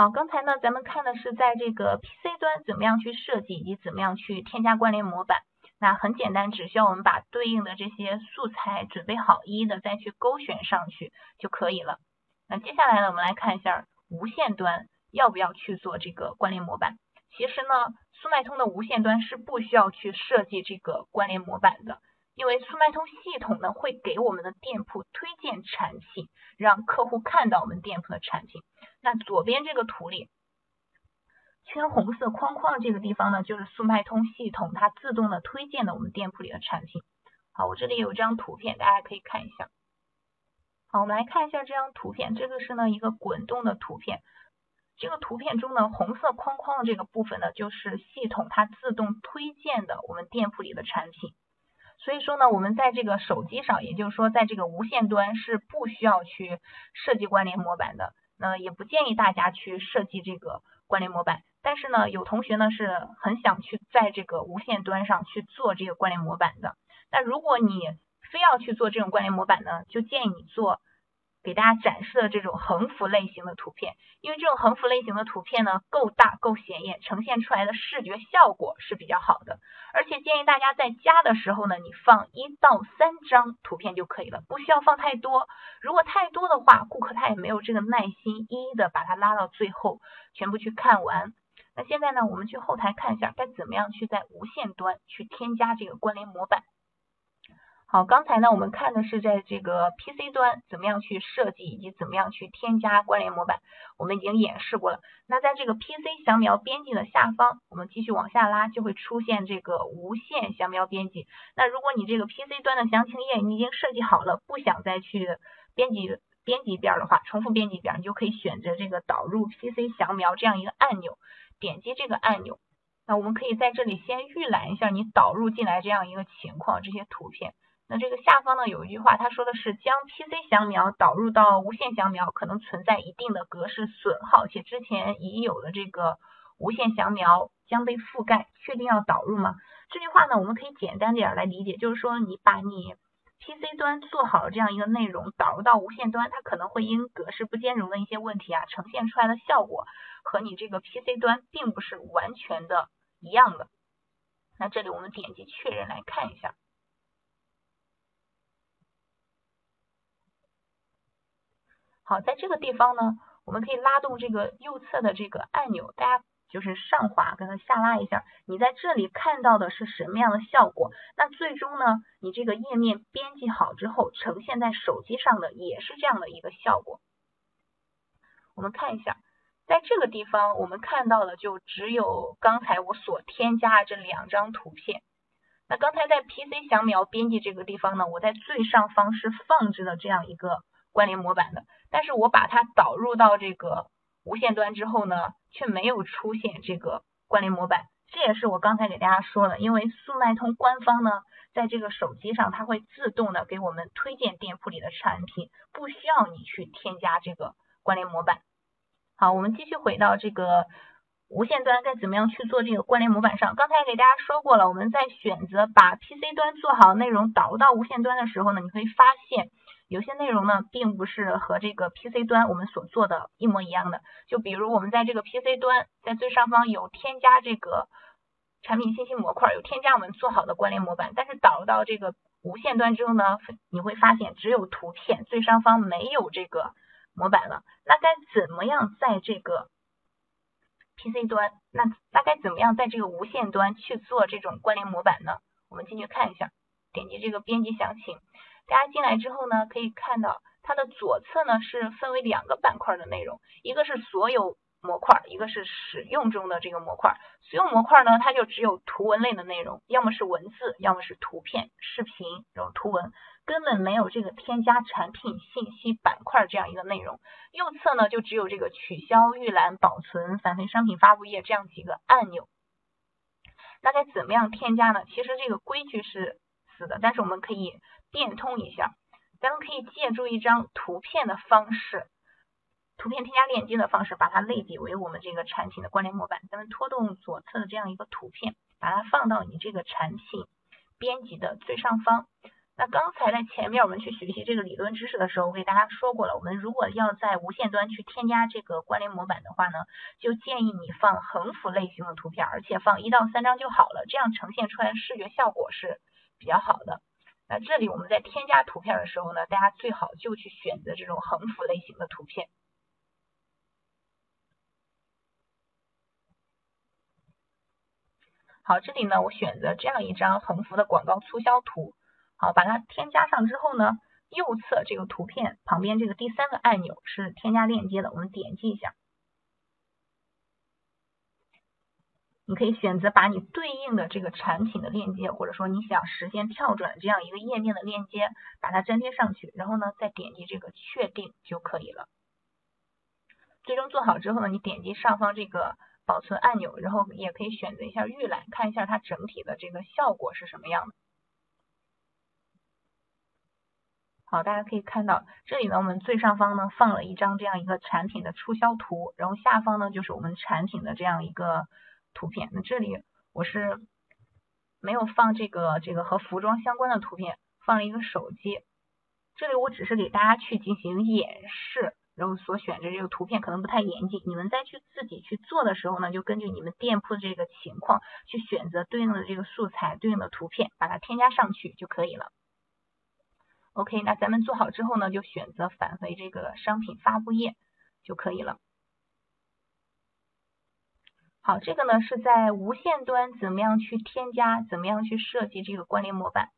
好，刚才呢咱们看的是在这个 PC 端怎么样去设计以及怎么样去添加关联模板。那很简单，只需要我们把对应的这些素材准备好，一一的再去勾选上去就可以了。那接下来呢，我们来看一下无线端要不要去做这个关联模板。其实呢，速卖通的无线端是不需要去设计这个关联模板的，因为速卖通系统呢会给我们的店铺推荐产品，让客户看到我们店铺的产品。那左边这个图里。圈红色框框这个地方呢，就是速卖通系统它自动的推荐的我们店铺里的产品。好，我这里有张图片，大家可以看一下。好，我们来看一下这张图片，这个是呢一个滚动的图片。这个图片中的红色框框的这个部分呢，就是系统它自动推荐的我们店铺里的产品。所以说呢，我们在这个手机上，也就是说在这个无线端是不需要去设计关联模板的。那也不建议大家去设计这个关联模板。但是呢，有同学呢是很想去在这个无线端上去做这个关联模板的。那如果你非要去做这种关联模板呢，就建议你做。给大家展示的这种横幅类型的图片，因为这种横幅类型的图片呢够大够显眼，呈现出来的视觉效果是比较好的。而且建议大家在加的时候呢，你放一到三张图片就可以了，不需要放太多。如果太多的话，顾客他也没有这个耐心一一的把它拉到最后全部去看完。那现在呢，我们去后台看一下该怎么样去在无线端去添加这个关联模板。好，刚才呢我们看的是在这个 PC 端怎么样去设计以及怎么样去添加关联模板，我们已经演示过了。那在这个 PC 详描编辑的下方，我们继续往下拉，就会出现这个无线详描编辑。那如果你这个 PC 端的详情页你已经设计好了，不想再去编辑编辑一遍的话，重复编辑一遍，你就可以选择这个导入 PC 详描这样一个按钮，点击这个按钮。那我们可以在这里先预览一下你导入进来这样一个情况，这些图片。那这个下方呢有一句话，他说的是将 PC 详描导入到无线详描可能存在一定的格式损耗，且之前已有的这个无线详描将被覆盖，确定要导入吗？这句话呢我们可以简单点来理解，就是说你把你 PC 端做好这样一个内容导入到无线端，它可能会因格式不兼容的一些问题啊，呈现出来的效果和你这个 PC 端并不是完全的一样的。那这里我们点击确认来看一下。好，在这个地方呢，我们可以拉动这个右侧的这个按钮，大家就是上滑，跟它下拉一下。你在这里看到的是什么样的效果？那最终呢，你这个页面编辑好之后，呈现在手机上的也是这样的一个效果。我们看一下，在这个地方我们看到的就只有刚才我所添加的这两张图片。那刚才在 PC 详描编辑这个地方呢，我在最上方是放置了这样一个。关联模板的，但是我把它导入到这个无线端之后呢，却没有出现这个关联模板。这也是我刚才给大家说的，因为速卖通官方呢，在这个手机上，它会自动的给我们推荐店铺里的产品，不需要你去添加这个关联模板。好，我们继续回到这个无线端该怎么样去做这个关联模板上。刚才给大家说过了，我们在选择把 PC 端做好内容导入到无线端的时候呢，你会发现。有些内容呢，并不是和这个 PC 端我们所做的一模一样的。就比如我们在这个 PC 端，在最上方有添加这个产品信息模块，有添加我们做好的关联模板。但是导入到这个无线端之后呢，你会发现只有图片，最上方没有这个模板了。那该怎么样在这个 PC 端？那那该怎么样在这个无线端去做这种关联模板呢？我们进去看一下，点击这个编辑详情。大家进来之后呢，可以看到它的左侧呢是分为两个板块的内容，一个是所有模块，一个是使用中的这个模块。所有模块呢，它就只有图文类的内容，要么是文字，要么是图片、视频这种图文，根本没有这个添加产品信息板块这样一个内容。右侧呢就只有这个取消、预览、保存、返回商品发布页这样几个按钮。那该怎么样添加呢？其实这个规矩是死的，但是我们可以。变通一下，咱们可以借助一张图片的方式，图片添加链接的方式，把它类比为我们这个产品的关联模板。咱们拖动左侧的这样一个图片，把它放到你这个产品编辑的最上方。那刚才在前面我们去学习这个理论知识的时候，我给大家说过了，我们如果要在无线端去添加这个关联模板的话呢，就建议你放横幅类型的图片，而且放一到三张就好了，这样呈现出来视觉效果是比较好的。那这里我们在添加图片的时候呢，大家最好就去选择这种横幅类型的图片。好，这里呢，我选择这样一张横幅的广告促销图。好，把它添加上之后呢，右侧这个图片旁边这个第三个按钮是添加链接的，我们点击一下。你可以选择把你对应的这个产品的链接，或者说你想实现跳转这样一个页面的链接，把它粘贴上去，然后呢，再点击这个确定就可以了。最终做好之后呢，你点击上方这个。保存按钮，然后也可以选择一下预览，看一下它整体的这个效果是什么样的。好，大家可以看到这里呢，我们最上方呢放了一张这样一个产品的促销图，然后下方呢就是我们产品的这样一个图片。那这里我是没有放这个这个和服装相关的图片，放了一个手机。这里我只是给大家去进行演示。然后所选的这个图片可能不太严谨，你们再去自己去做的时候呢，就根据你们店铺的这个情况去选择对应的这个素材、对应的图片，把它添加上去就可以了。OK，那咱们做好之后呢，就选择返回这个商品发布页就可以了。好，这个呢是在无线端怎么样去添加、怎么样去设计这个关联模板。